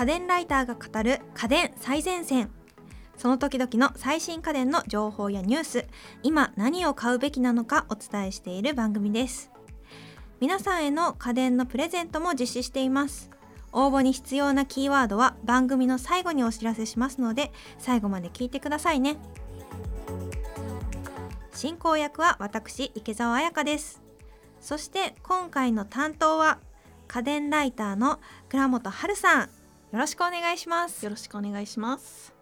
家電ライターが語る家電最前線。その時々の最新家電の情報やニュース。今何を買うべきなのかお伝えしている番組です。皆さんへの家電のプレゼントも実施しています。応募に必要なキーワードは番組の最後にお知らせしますので最後まで聞いてくださいね。進行役は私池澤彩香です。そして今回の担当は家電ライターの倉本春さん。よろしくお願いします。よろしくお願いします。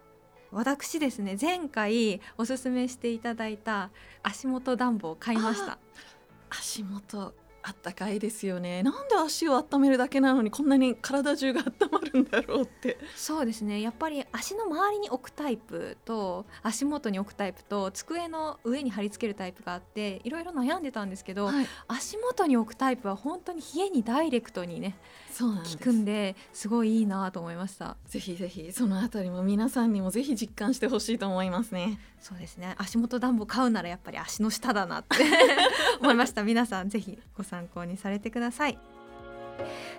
私ですね前回おすすめしていただいた足元暖房を買いました。足元あったかいですよね。なんで足を温めるだけなのにこんなに体中が温まるんだろうって。そうですね。やっぱり足の周りに置くタイプと足元に置くタイプと机の上に貼り付けるタイプがあっていろいろ悩んでたんですけど、はい、足元に置くタイプは本当に冷えにダイレクトにねそうなん効くんですごいいいなと思いました。ぜひぜひそのあたりも皆さんにもぜひ実感してほしいと思いますね。そうですね。足元暖房買うならやっぱり足の下だなって 思いました。皆さんぜひご参考にされてください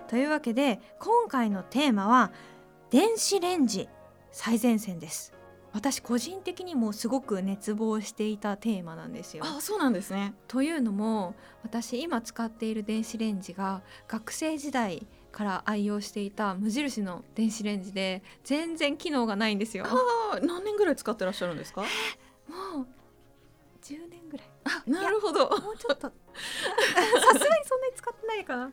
というわけで今回のテーマは電子レンジ最前線です私個人的にもすごく熱望していたテーマなんですよ。あそうなんですねというのも私今使っている電子レンジが学生時代から愛用していた無印の電子レンジで全然機能がないんですよ。あ何年ぐらい使ってらっしゃるんですか？もう10年ぐらい。あなるほど。もうちょっと さすがにそんなに使ってないかな。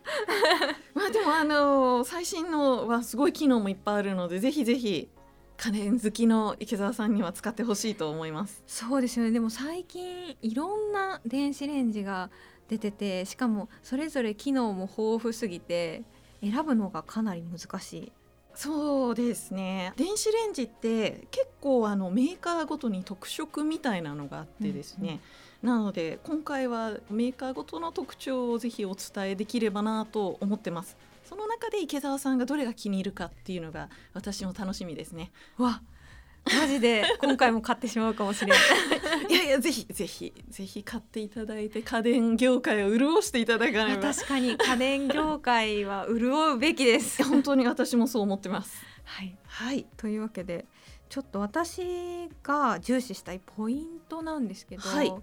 まあでもあの最新のはすごい機能もいっぱいあるのでぜひぜひ家電好きの池澤さんには使ってほしいと思いますそうですよねでも最近いろんな電子レンジが出ててしかもそれぞれ機能も豊富すぎて選ぶのがかなり難しいそうですね。電子レンジって結構あのメーカーごとに特色みたいなのがあってですね、うんうん、なので今回はメーカーごとの特徴をぜひお伝えできればなと思ってます。その中で池澤さんがどれが気に入るかっていうのが私の楽しみですね。わマジで今回も買ってしまうかもしれないいやいやぜひぜひぜひ買っていただいて家電業界を潤していただかねば。確かに家電業界は潤うべきです。本当に私もそう思ってます。はい、はい、というわけでちょっと私が重視したいポイントなんですけど、はい、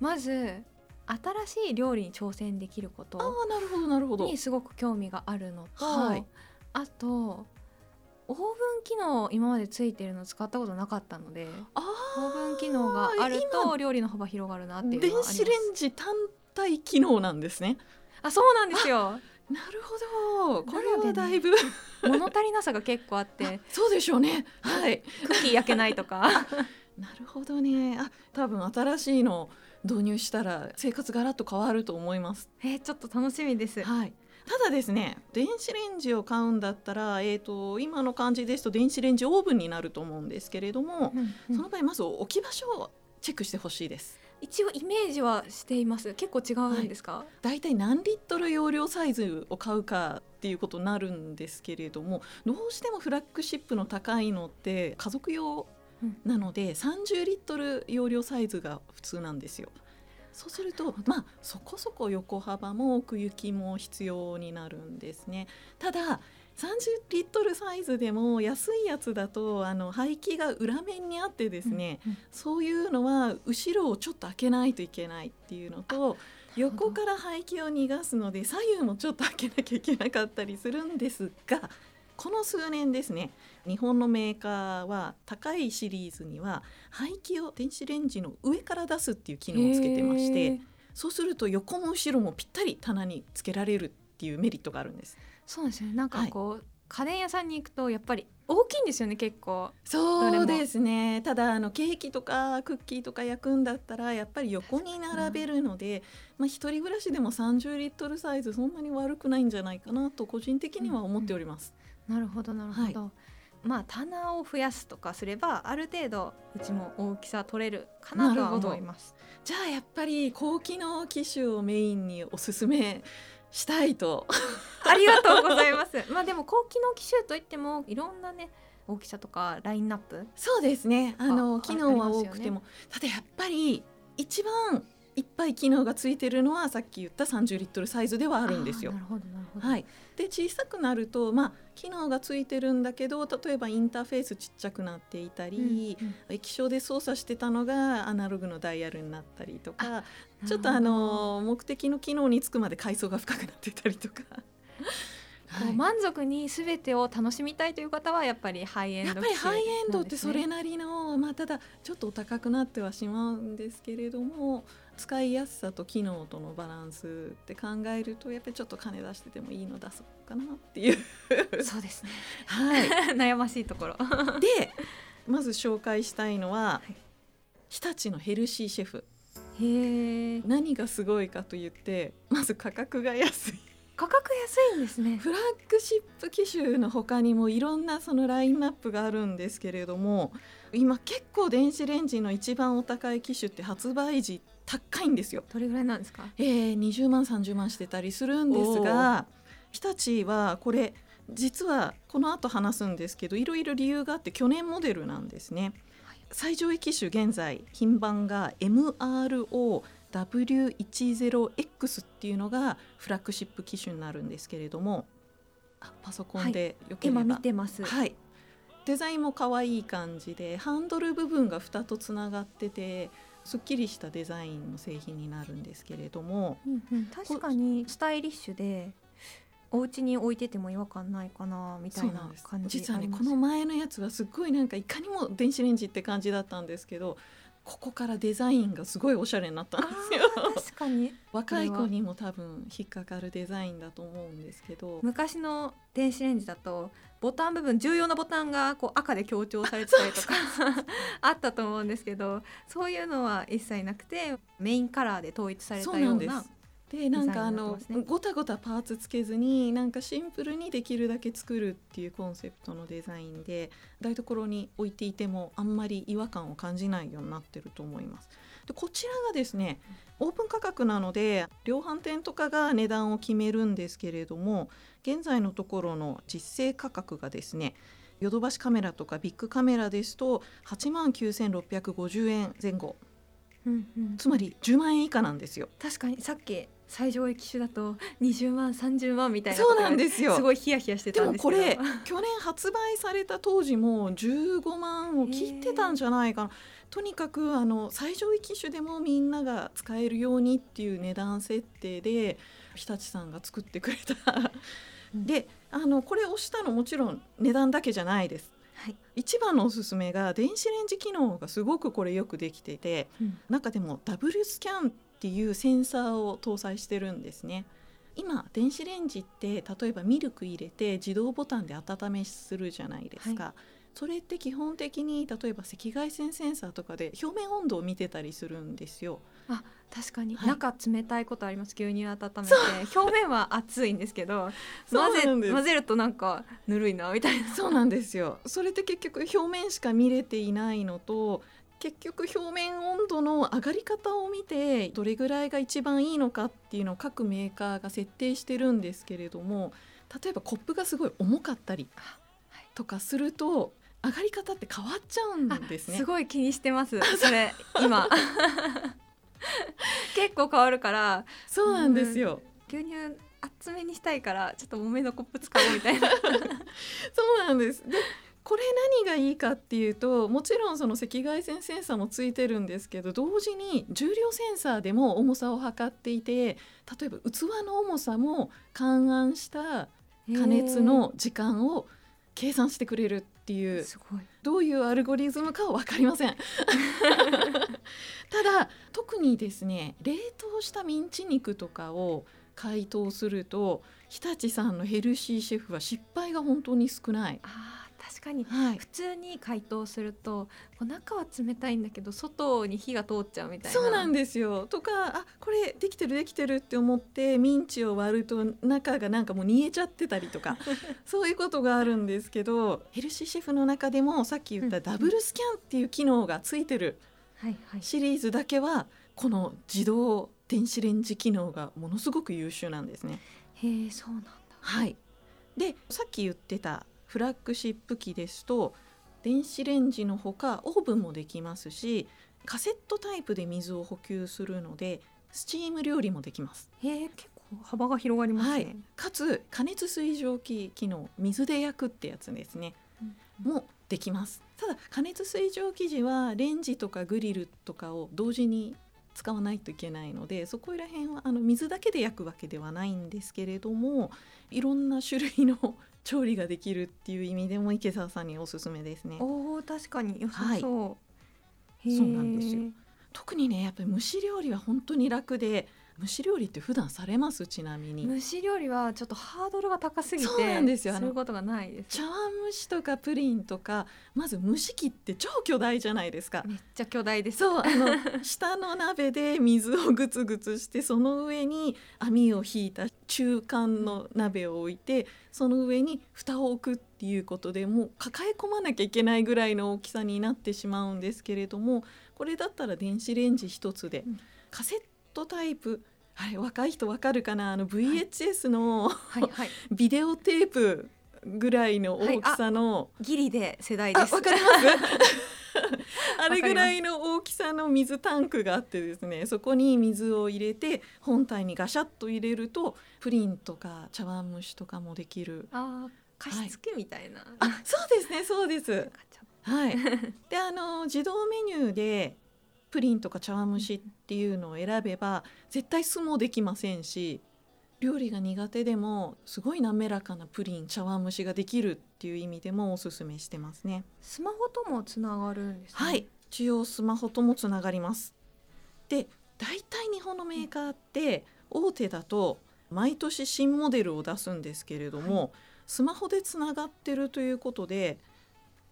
まず新しい料理に挑戦できることなるほどなるほど。にすごく興味があるのと、はい、あとオーブン機能今までついてるの使ったことなかったのでオーブン機能があると料理の幅広がるなっていう電子レンジ単体機能なんですね。あそうなんですよ。なるほど。これはだいぶ、物足りなさが結構あって。そうでしょうね。はい。クッキー焼けないとか。なるほどね。あ多分新しいの導入したら生活がらっと変わると思います。えー、ちょっと楽しみです。はい。ただですね電子レンジを買うんだったら、えーと、今の感じですと電子レンジオーブンになると思うんですけれども、うんうん、その場合まず置き場所をチェックしてほしいです。一応イメージはしています。結構違うんですか、だい。たい何リットル容量サイズを買うかっていうことになるんですけれどもどうしてもフラッグシップの高いのって家族用なので30リットル容量サイズが普通なんですよ。そうするとまあそこそこ横幅も奥行きも必要になるんですね。ただ30リットルサイズでも安いやつだとあの排気が裏面にあってですね、うんうん、そういうのは後ろをちょっと開けないといけないっていうのと横から排気を逃がすので左右もちょっと開けなきゃいけなかったりするんですがこの数年ですね日本のメーカーは高いシリーズには排気を電子レンジの上から出すっていう機能をつけてましてそうすると横も後ろもぴったり棚につけられるっていうメリットがあるんです。そうですね。なんかこう、はい家電屋さんに行くとやっぱり大きいんですよね結構。そうですね。ただあのケーキとかクッキーとか焼くんだったらやっぱり横に並べるので、まあ、一人暮らしでも30リットルサイズそんなに悪くないんじゃないかなと個人的には思っております。なるほどなるほど、はい。まあ棚を増やすとかすればある程度うちも大きさ取れるかなとは思います。じゃあやっぱり高機能機種をメインにおすすめしたいと。ありがとうございます。まあでも高機能機種といってもいろんなね大きさとかラインナップそうですね。あの機能は多くても、ね、ただやっぱり一番いっぱい機能がついてるのはさっき言った30リットルサイズではあるんですよ。はい、で小さくなると、まあ、機能がついてるんだけど例えばインターフェースちっちゃくなっていたり、うんうん液晶で操作してたのがアナログのダイヤルになったりとかあちょっとあの目的の機能につくまで階層が深くなってたりとか。こう満足にすべてを楽しみたいという方はやっぱりハイエンドやっぱりハイエンドってそれななりの、まあ、ただちょっとお高くなってはしまうんですけれども使いやすさと機能とのバランスって考えるとやっぱりちょっと金出しててもいいの出そうかなっていう。そうですね。はい、悩ましいところ。でまず紹介したいのは、はい。日立のヘルシーシェフ。へえ何がすごいかと言ってまず価格が安い。価格安いんですね。フラッグシップ機種の他にもいろんなそのラインナップがあるんですけれども今結構電子レンジの一番お高い機種って発売時高いんですよ。どれぐらいなんですか？えー、20万30万してたりするんですが日立はこれ実はこの後話すんですけどいろいろ理由があって去年モデルなんですね。最上位機種現在品番が MROW10X っていうのがフラッグシップ機種になるんですけれどもあパソコンでよければ、今見てます。はい、デザインも可愛い感じでハンドル部分が2とつながっててすっきりしたデザインの製品になるんですけれどもうんうん、確かにスタイリッシュでお家に置いてても違和感ないかなみたいな感じ実はねこの前のやつはすっごいなんかいかにも電子レンジって感じだったんですけどここからデザインがすごいおしゃれになったんですよ。確かに。若い子にも多分引っかかるデザインだと思うんですけど。昔の電子レンジだとボタン部分重要なボタンがこう赤で強調されてたりとかあったと思うんですけどそういうのは一切なくてメインカラーで統一されたようんなでなんかあのごたごたパーツつけずになんかシンプルにできるだけ作るっていうコンセプトのデザインで台所に置いていてもあんまり違和感を感じないようになってると思います。でこちらがですねオープン価格なので量販店とかが値段を決めるんですけれども現在のところの実勢価格がですねヨドバシカメラとかビッグカメラですと8万9650円前後うんうんつまり10万円以下なんですよ。確かにさっき最上位機種だと20万30万みたいなそうなんですよ。すごいヒヤヒヤしてでたんですけど。もこれ 去年発売された当時も15万を切ってたんじゃないかな。とにかくあの最上位機種でもみんなが使えるようにっていう値段設定で日立さんが作ってくれた。うん。であのこれ押したのもちろん値段だけじゃないです。はい、一番のおすすめが電子レンジ機能がすごくこれよくできててうん。中でもダブルスキャンっていうセンサーを搭載してるんですね。今電子レンジって例えばミルク入れて自動ボタンで温めするじゃないですか、それって基本的に例えば赤外線センサーとかで表面温度を見てたりするんですよ。あ確かに、はい。中冷たいことあります。牛乳温めて表面は熱いんですけど 混ぜ混ぜるとなんかぬるいなみたいな。そうなんですよ。それって結局表面しか見れていないのと結局表面温度の上がり方を見てどれぐらいが一番いいのかっていうのを各メーカーが設定してるんですけれども例えばコップがすごい重かったりとかすると上がり方って変わっちゃうんですね。すごい気にしてます それ今 結構変わるからそうなんですよ。牛乳厚めにしたいからちょっと多めのコップ使おうみたいな そうなんです。でこれ何がいいかっていうともちろんその赤外線センサーもついてるんですけど同時に重量センサーでも重さを測っていて例えば器の重さも勘案した加熱の時間を計算してくれるっていうすごい。どういうアルゴリズムかは分かりません。ただ特にですね冷凍したミンチ肉とかを解凍すると日立さんのヘルシーシェフは失敗が本当に少ない。あー確かに。はい。普通に解凍するとこう中は冷たいんだけど外に火が通っちゃうみたいな。そうなんですよ。とかあこれできてるできてるって思ってミンチを割ると中がなんかもう煮えちゃってたりとか そういうことがあるんですけどヘルシーシェフの中でもさっき言ったダブルスキャンっていう機能がついてるシリーズだけはこの自動電子レンジ機能がものすごく優秀なんですね。へえそうなんだ。はい、でさっき言ってたフラッグシップ機ですと電子レンジのほかオーブンもできますしカセットタイプで水を補給するのでスチーム料理もできます。へえ結構幅が広がりますね、はい、かつ加熱水蒸気機能水で焼くってやつですね。うん。もできます。ただ加熱水蒸気時はレンジとかグリルとかを同時に使わないといけないのでそこら辺はあの水だけで焼くわけではないんですけれどもいろんな種類の調理ができるっていう意味でも池澤さんにおすすめですね。おお確かに良さそう、へえそうなんですよ。特にねやっぱり蒸し料理は本当に楽で蒸し料理って普段されます？ちなみに。蒸し料理はちょっとハードルが高すぎてそうなんですよ。あのそういうことがないです。茶碗蒸しとかプリンとかまず蒸し器って超巨大じゃないですか。めっちゃ巨大です。そうあの 下の鍋で水をグツグツしてその上に網を引いた中間の鍋を置いてその上に蓋を置くっていうことでもう抱え込まなきゃいけないぐらいの大きさになってしまうんですけれどもこれだったら電子レンジ一つで、うん。カセットタイプ。あれ若い人わかるかな？あの VHS の、はいはい。ビデオテープぐらいの大きさの、ギリで世代あ、です。わかります？あれぐらいの大きさの水タンクがあってですねそこに水を入れて本体にガシャッと入れるとプリンとか茶碗蒸しとかもできる。あー加湿器みたいな、あそうですねそうです。はい。であの自動メニューでプリンとか茶碗蒸しっていうのを選べば絶対酢もできませんし料理が苦手でもすごい滑らかなプリン茶碗蒸しができるっていう意味でもおすすめしてますね。スマホともつながるんですね。はい、中央スマホともつながります。で、大体日本のメーカーって大手だと毎年新モデルを出すんですけれども、スマホでつながってるということで、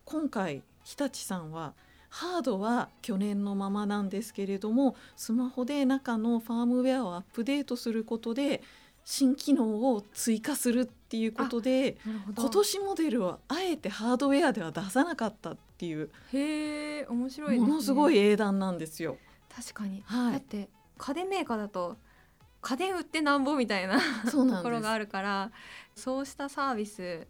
今回日立さんはハードは去年のままなんですけれども、スマホで中のファームウェアをアップデートすることで新機能を追加するっていうことで。今年モデルはあえてハードウェアでは出さなかったっていうへえ面白いねものすごい英断なんですよ。確かに、はいだって家電メーカーだと家電売ってなんぼみたいなところがあるからそうしたサービス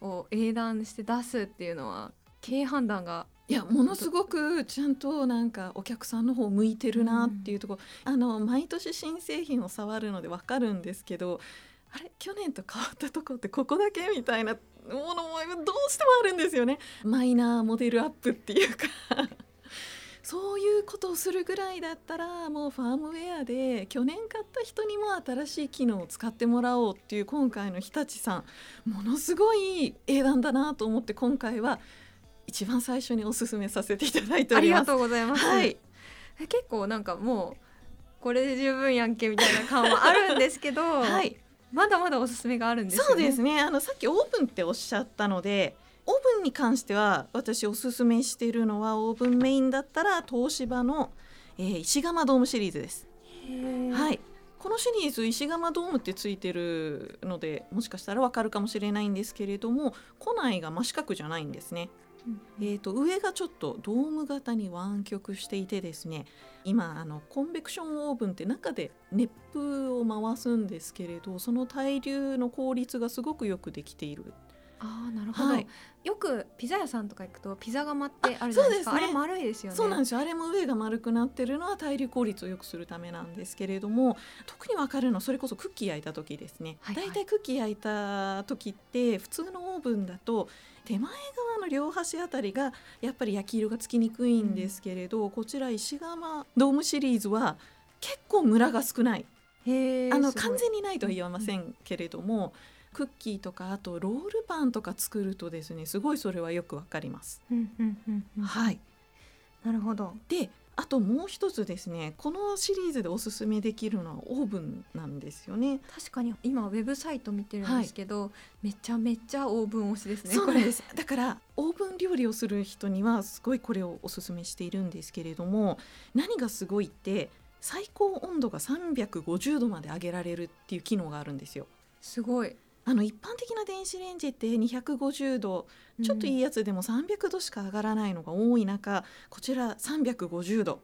を英断して出すっていうのは経営判断がいやものすごくちゃんとなんかお客さんの方向いてるなっていうところ、あの毎年新製品を触るのでわかるんですけどあれ去年と変わったとこってここだけみたいなものもどうしてもあるんですよね。マイナーモデルアップっていうか。そういうことをするぐらいだったらもうファームウェアで去年買った人にも新しい機能を使ってもらおうっていう今回の日立さんものすごい英断だなと思って今回は一番最初におすすめさせていただいておありが。とうございます、はい、え結構なんかもうこれで十分やんけみたいな感はあるんですけど、はい、まだまだおすすめがあるんですよねそうですね。あのさっきオーブンっておっしゃったので、オーブンに関しては私おすすめしているのはオーブンメインだったら東芝の、えー石窯ドームシリーズです。はい。このシリーズ石窯ドームってついてるのでもしかしたらわかるかもしれないんですけれども庫内が真四角じゃないんですね。えー、と上がちょっとドーム型に湾曲していてですね今あのコンベクションオーブンって中で熱風を回すんですけれどその対流の効率がすごくよくできている。あーなるほど、はい。よくピザ屋さんとか行くとピザ窯ってあるじゃないですか。ああそうですね。れ丸いですよね。そうなんです。よあれも上が丸くなってるのは対流効率を良くするためなんですけれども特に分かるのはそれこそクッキー焼いた時ですね、はいはい。だいたいクッキー焼いた時って普通のオーブンだと手前側の両端あたりがやっぱり焼き色がつきにくいんですけれど、こちら石窯ドームシリーズは結構ムラが少ない。あの完全にないとは言わませんけれども、クッキーとかあとロールパンとか作るとですねすごいそれはよくわかります。はい。なるほど。であともう一つですねこのシリーズでおすすめできるのはオーブンなんですよね。確かに今ウェブサイト見てるんですけど、めちゃめちゃオーブン推しですねそうなんです。だからオーブン料理をする人にはすごいこれをおすすめしているんですけれども何がすごいって最高温度が350度まで上げられるっていう機能があるんですよ。すごいあの一般的な電子レンジって250度ちょっといいい、やつでも300度しか上がらないのが多い中こちら350度。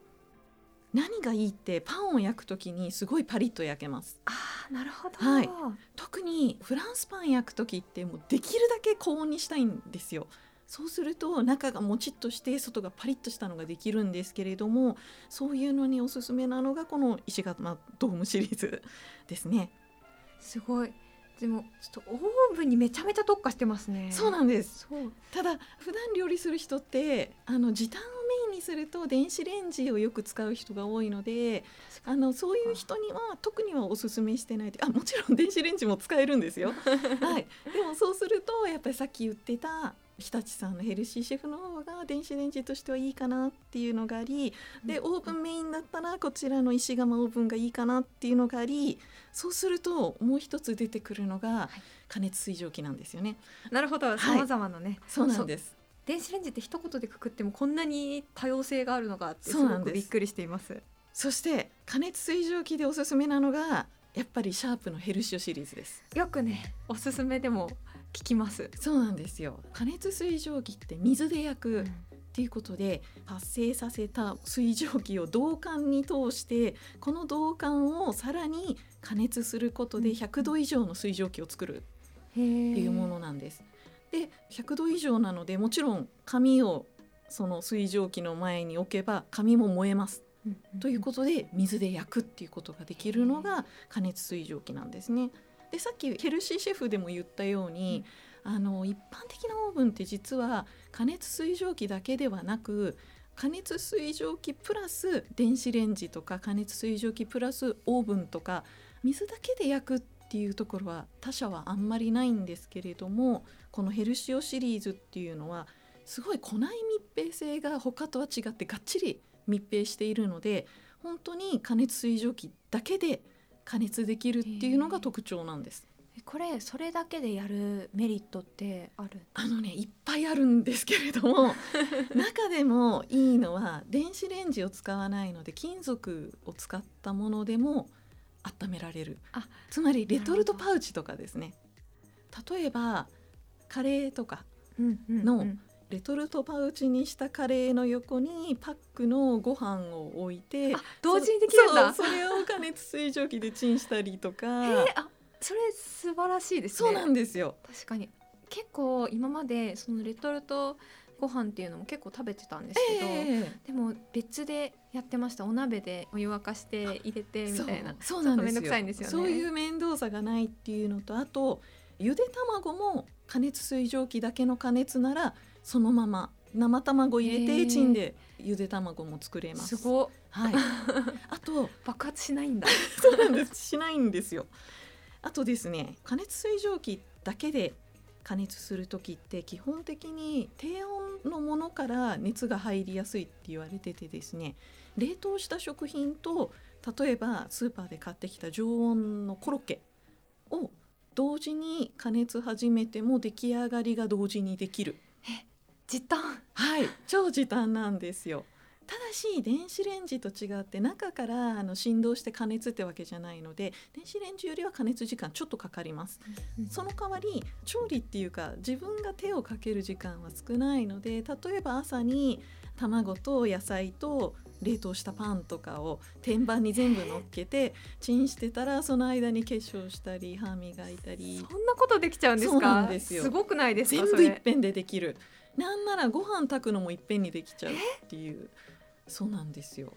何がいいってパンを焼く時にすごいパリッと焼けます。あーなるほど、はい。特にフランスパン焼く時ってもうできるだけ高温にしたいんですよ。そうすると中がもちっとして外がパリッとしたのができるんですけれどもそういうのにおすすめなのがこの石窯ドームシリーズですね。すごいでもちょっとオーブンにめちゃめちゃ特化してますね。そうなんです。そう。ただ普段料理する人ってあの時短をメインにすると電子レンジをよく使う人が多いのであのそういう人には特にはおすすめしてないであもちろん電子レンジも使えるんですよ。はい、でもそうするとやっぱりさっき言ってた日立さんのヘルシーシェフの方が電子レンジとしてはいいかなっていうのがありでオーブンメインだったらこちらの石窯オーブンがいいかなっていうのがありそうするともう一つ出てくるのが加熱水蒸気なんですよね。なるほど、いさまざまなね。そうなんです電子レンジって一言でくくってもこんなに多様性があるのかってすごそうなんですくびっくりしています。そして加熱水蒸気でおすすめなのがやっぱりシャープのヘルシオシリーズです。よくねおすすめでも聞きます。そうなんですよ。加熱水蒸気って水で焼くっていうことで発生させた水蒸気を導管に通してこの導管をさらに加熱することでうん100度以上の水蒸気を作るっていうものなんです。で100度以上なのでもちろん紙をその水蒸気の前に置けば紙も燃えます。ということで水で焼くっていうことができるのが加熱水蒸気なんですね。でさっきヘルシーシェフでも言ったように、あの一般的なオーブンって実は加熱水蒸気だけではなく加熱水蒸気プラス電子レンジとか加熱水蒸気プラスオーブンとか水だけで焼くっていうところは他社はあんまりないんですけれどもこのヘルシオシリーズっていうのはすごい庫内密閉性が他とは違ってがっちり密閉しているので本当に加熱水蒸気だけで加熱できるっていうのが特徴なんです。えこれそれだけでやるメリットってある？あのねいっぱいあるんですけれども 中でもいいのは電子レンジを使わないので金属を使ったものでも温められる。あつまりレトルトパウチとかですね。例えばカレーとかのレトルトパウチにしたカレーの横にパックのご飯を置いてあ同時にできるんだ。そうそれを加熱水蒸気でチンしたりとか、えーあそれ素晴らしいですね。そうなんですよ。確かに。結構今までそのレトルトご飯っていうのも結構食べてたんですけど、ええ。でも別でやってました。お鍋でお湯沸かして入れてみたいな。そうなんですよ。くさいんですよね。そういう面倒さがないっていうのとあとゆで卵も加熱水蒸気だけの加熱ならそのまま生卵入れへてーチンでゆで卵も作れます。すごっ。はい。あと爆発しないんだ。そうなんです。しないんですよ。あとですね加熱水蒸気だけで加熱する時って基本的に低温のものから熱が入りやすいって言われててですね冷凍した食品と例えばスーパーで買ってきた常温のコロッケを同時に加熱始めても出来上がりが同時にできる時短。はい。超時短なんですよ。ただし電子レンジと違って中からあの振動して加熱ってわけじゃないので電子レンジよりは加熱時間ちょっとかかります。その代わり調理っていうか自分が手をかける時間は少ないので例えば朝に卵と野菜と冷凍したパンとかを天板に全部乗っけてチンしてたらその間に化粧したり歯磨いたり。そんなことできちゃうんですそうなかんですよ。ごくないですか？全部いっぺんでできるなんならご飯炊くのもいっぺんにできちゃうっていう。そうなんですよ。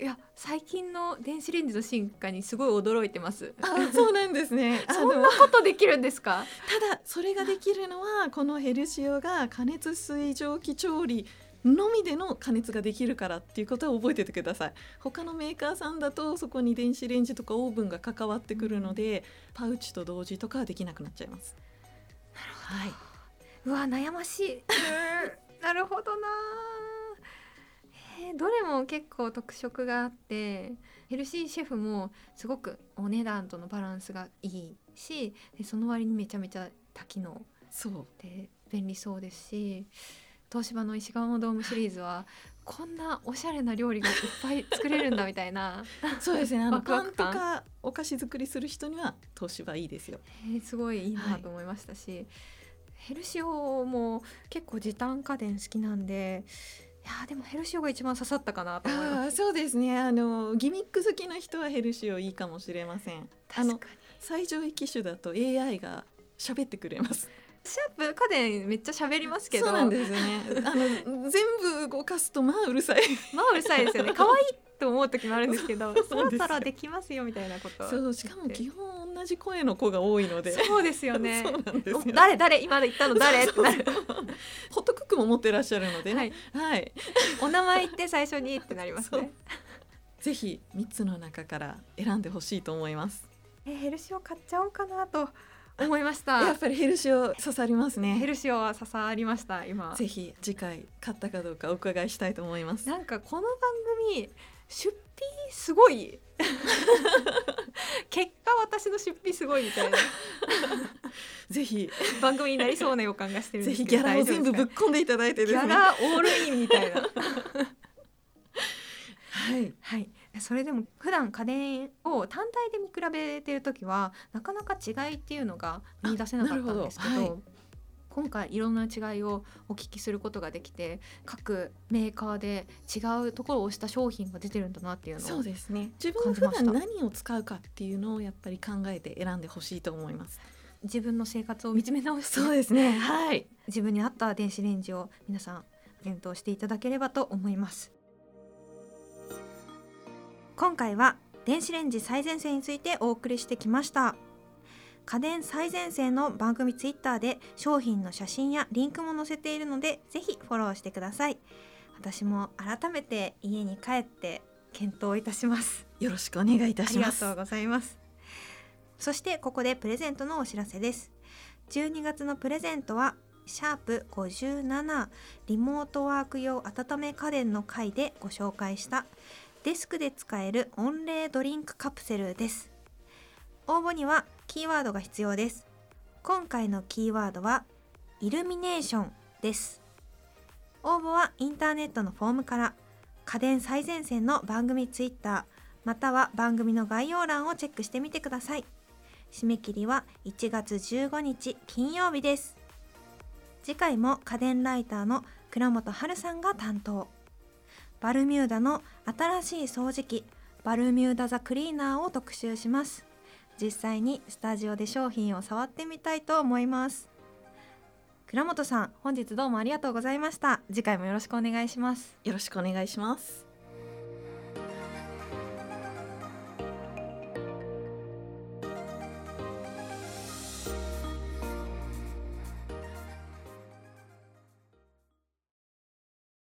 いや最近の電子レンジの進化にすごい驚いてます。あそうなんですね。あそんのなことできるんですか？ただそれができるのはこのヘルシオが加熱水蒸気調理のみでの加熱ができるからっていうことは覚えててください。他のメーカーさんだとそこに電子レンジとかオーブンが関わってくるので、パウチと同時とかはできなくなっちゃいます。なるほど、はい、うわ悩ましい。うん。なるほどな。えーどれも結構特色があってヘルシーシェフもすごくお値段とのバランスがいいしでその割にめちゃめちゃ多機能そう。で便利そうですし東芝の石窯ドームシリーズはこんなおしゃれな料理がいっぱい作れるんだみたいな、そうですね。あのパンとかお菓子作りする人には東芝いいですよ。えーすごいいいなと思いましたし、ヘルシオも結構時短家電好きなんでいやーでもヘルシオが一番刺さったかなと思います。そうですね。あのギミック好きの人はヘルシオいいかもしれません。あの確かに。最上位機種だと AI が喋ってくれます。シャープ家電めっちゃ喋りますけど。そうなんですよね。あの全部動かすとまあうるさい。まあうるさいですよね。可愛いと思う時もあるんですけど そろそろできますよみたいなことそうしかも基本同じ声の子が多いので。そうですよね。そうなんですよ。お誰誰今言ったの誰？ってなる。ホットクックも持ってらっしゃるのではねい。はい、お名前言って最初にってなりますね。ぜひ三つの中から選んでほしいと思います。えヘルシオ買っちゃおうかなと思いましやたっぱりヘルシオ刺さりますヘねルシオは刺さりました今。ぜひ次回買ったかどうかお伺いしたいと思います。なんかこの番組出費すごい。結果私の出費すごいみたいな。ぜひ。番組になりそうな予感がしてるんぜですけどひギャラを全部ぶっ込んでいただいてね。かギャラオールインみたいな。はい。はい。それでも普段家電を単体で見比べてる時はなかなか違いっていうのが見出せなかったんですけどあなるほど今回いろんな違いをお聞きすることができて各メーカーで違うところを押した商品が出てるんだなっていうのをそうですね。自分が普段何を使うかっていうのをやっぱり考えて選んでほしいと思います。自分の生活を見つめ直して。そうですね。はい。自分に合った電子レンジを皆さん検討していただければと思います。今回は電子レンジ最前線についてお送りしてきました家電最前線の番組ツイッターで商品の写真やリンクも載せているのでぜひフォローしてください。私も改めて家に帰って検討いたします。よろしくお願いいたあします。りがとうございます。そしてここでプレゼントのお知らせです。12月のプレゼントはシャープ57リモートワーク用温め家電の回でご紹介したデスクで使える温冷ドリンクカプセルです。応募にはキーワードが必要です。今回のキーワードはイルミネーションです。応募はインターネットのフォームから家電最前線の番組ツイッターまたは番組の概要欄をチェックしてみてください。締め切りは1月15日金曜日です。次回も家電ライターの倉本春さんが担当。バルミューダの新しい掃除機バルミューダザクリーナーを特集します。実際にスタジオで商品を触ってみたいと思います。倉本さん本日どうもありがとうございました。次回もよろしくお願いします。よろしくお願いします。